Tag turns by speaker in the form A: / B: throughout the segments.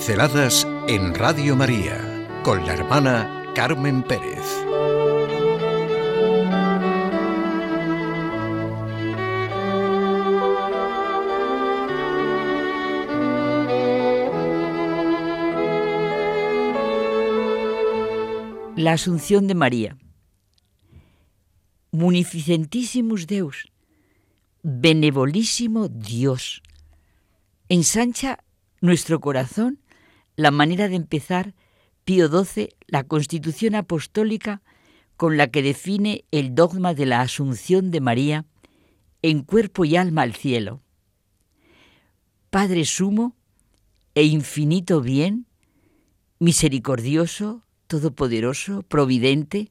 A: Pinceladas en Radio María con la hermana Carmen Pérez.
B: La Asunción de María. Munificentissimus Deus, benevolísimo Dios. Ensancha nuestro corazón la manera de empezar Pío XII la constitución apostólica con la que define el dogma de la Asunción de María en cuerpo y alma al cielo. Padre sumo e infinito bien, misericordioso, todopoderoso, providente.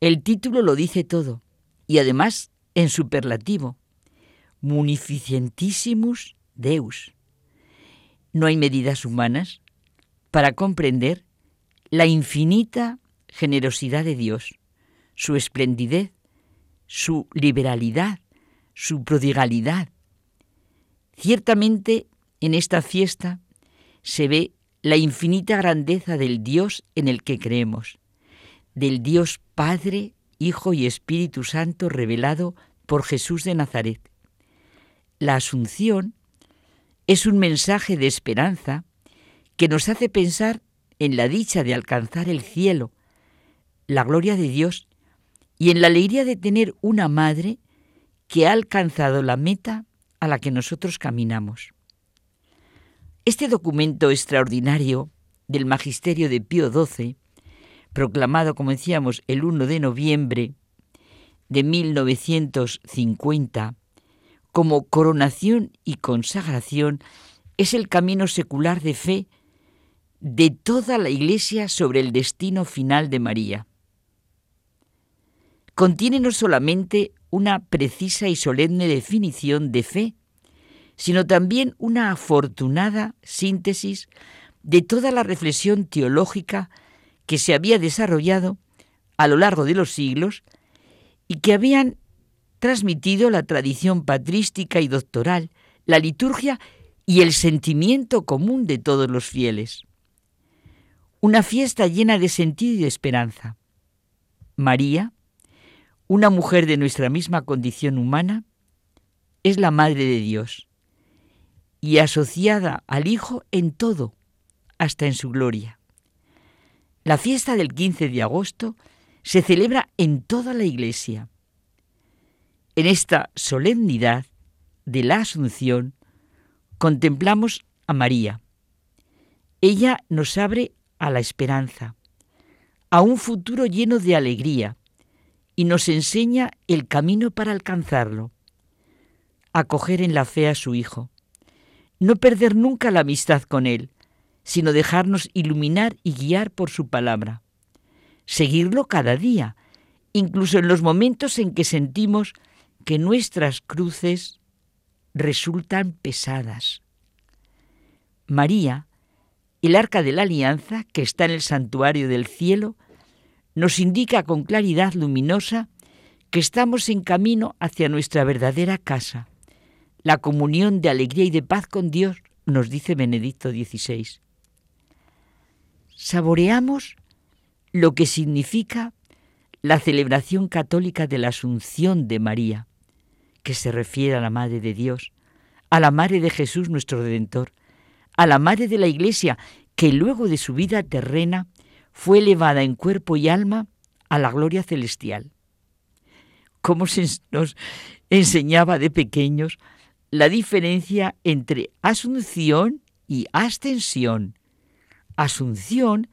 B: El título lo dice todo y además en superlativo. Munificentissimus Deus. No hay medidas humanas para comprender la infinita generosidad de Dios, su esplendidez, su liberalidad, su prodigalidad. Ciertamente en esta fiesta se ve la infinita grandeza del Dios en el que creemos, del Dios Padre, Hijo y Espíritu Santo revelado por Jesús de Nazaret. La Asunción es un mensaje de esperanza que nos hace pensar en la dicha de alcanzar el cielo, la gloria de Dios y en la alegría de tener una madre que ha alcanzado la meta a la que nosotros caminamos. Este documento extraordinario del Magisterio de Pío XII, proclamado, como decíamos, el 1 de noviembre de 1950, como coronación y consagración es el camino secular de fe de toda la Iglesia sobre el destino final de María. Contiene no solamente una precisa y solemne definición de fe, sino también una afortunada síntesis de toda la reflexión teológica que se había desarrollado a lo largo de los siglos y que habían transmitido la tradición patrística y doctoral, la liturgia y el sentimiento común de todos los fieles. Una fiesta llena de sentido y de esperanza. María, una mujer de nuestra misma condición humana, es la Madre de Dios y asociada al Hijo en todo, hasta en su gloria. La fiesta del 15 de agosto se celebra en toda la Iglesia en esta solemnidad de la Asunción contemplamos a María. Ella nos abre a la esperanza, a un futuro lleno de alegría y nos enseña el camino para alcanzarlo. Acoger en la fe a su Hijo, no perder nunca la amistad con Él, sino dejarnos iluminar y guiar por su palabra. Seguirlo cada día, incluso en los momentos en que sentimos que nuestras cruces resultan pesadas. María, el arca de la alianza que está en el santuario del cielo, nos indica con claridad luminosa que estamos en camino hacia nuestra verdadera casa, la comunión de alegría y de paz con Dios, nos dice Benedicto XVI. Saboreamos lo que significa la celebración católica de la Asunción de María, que se refiere a la Madre de Dios, a la Madre de Jesús nuestro Redentor, a la Madre de la Iglesia, que luego de su vida terrena fue elevada en cuerpo y alma a la gloria celestial. Cómo se nos enseñaba de pequeños la diferencia entre asunción y ascensión. Asunción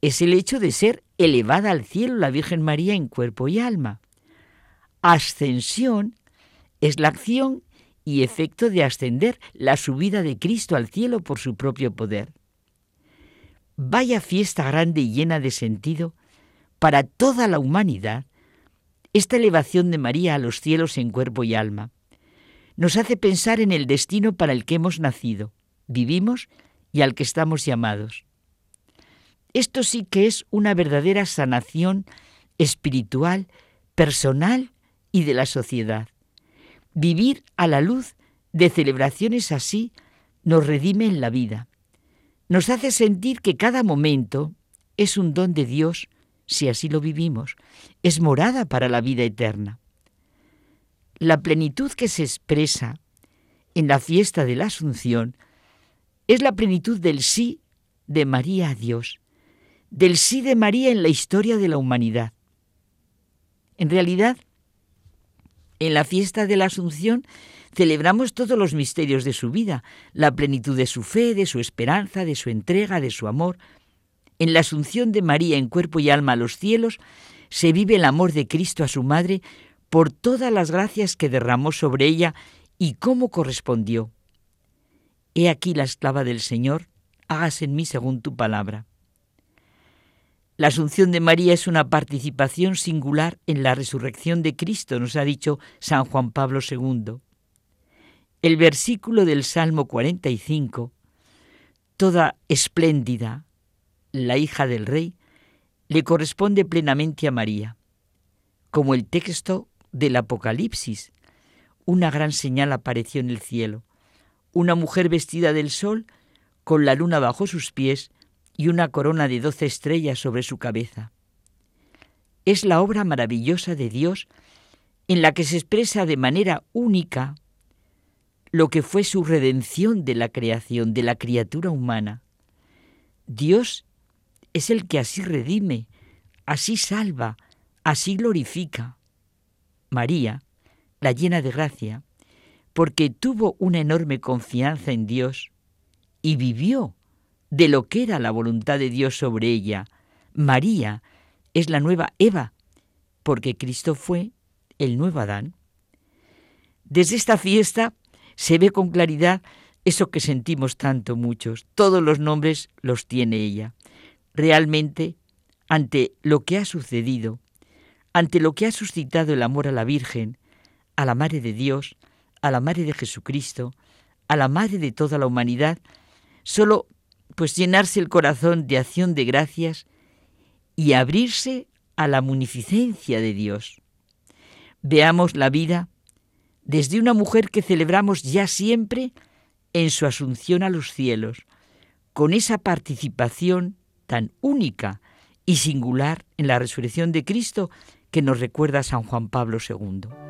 B: es el hecho de ser elevada al cielo la Virgen María en cuerpo y alma. Ascensión es la acción y efecto de ascender la subida de Cristo al cielo por su propio poder. Vaya fiesta grande y llena de sentido para toda la humanidad esta elevación de María a los cielos en cuerpo y alma. Nos hace pensar en el destino para el que hemos nacido, vivimos y al que estamos llamados. Esto sí que es una verdadera sanación espiritual, personal y de la sociedad. Vivir a la luz de celebraciones así nos redime en la vida. nos hace sentir que cada momento es un don de Dios si así lo vivimos, es morada para la vida eterna. La plenitud que se expresa en la fiesta de la Asunción es la plenitud del sí de María a Dios, del sí de María en la historia de la humanidad. En realidad, en la fiesta de la Asunción celebramos todos los misterios de su vida, la plenitud de su fe, de su esperanza, de su entrega, de su amor. En la Asunción de María en cuerpo y alma a los cielos se vive el amor de Cristo a su Madre por todas las gracias que derramó sobre ella y cómo correspondió. He aquí la esclava del Señor, hágase en mí según tu palabra. La Asunción de María es una participación singular en la resurrección de Cristo, nos ha dicho San Juan Pablo II. El versículo del Salmo 45, toda espléndida, la hija del rey, le corresponde plenamente a María, como el texto del Apocalipsis. Una gran señal apareció en el cielo, una mujer vestida del sol, con la luna bajo sus pies y una corona de doce estrellas sobre su cabeza. Es la obra maravillosa de Dios en la que se expresa de manera única lo que fue su redención de la creación, de la criatura humana. Dios es el que así redime, así salva, así glorifica. María, la llena de gracia, porque tuvo una enorme confianza en Dios y vivió de lo que era la voluntad de Dios sobre ella. María es la nueva Eva, porque Cristo fue el nuevo Adán. Desde esta fiesta se ve con claridad eso que sentimos tanto muchos. Todos los nombres los tiene ella realmente ante lo que ha sucedido, ante lo que ha suscitado el amor a la Virgen, a la Madre de Dios, a la Madre de Jesucristo, a la Madre de toda la humanidad, solo pues llenarse el corazón de acción de gracias y abrirse a la munificencia de Dios. Veamos la vida desde una mujer que celebramos ya siempre en su asunción a los cielos, con esa participación tan única y singular en la resurrección de Cristo que nos recuerda San Juan Pablo II.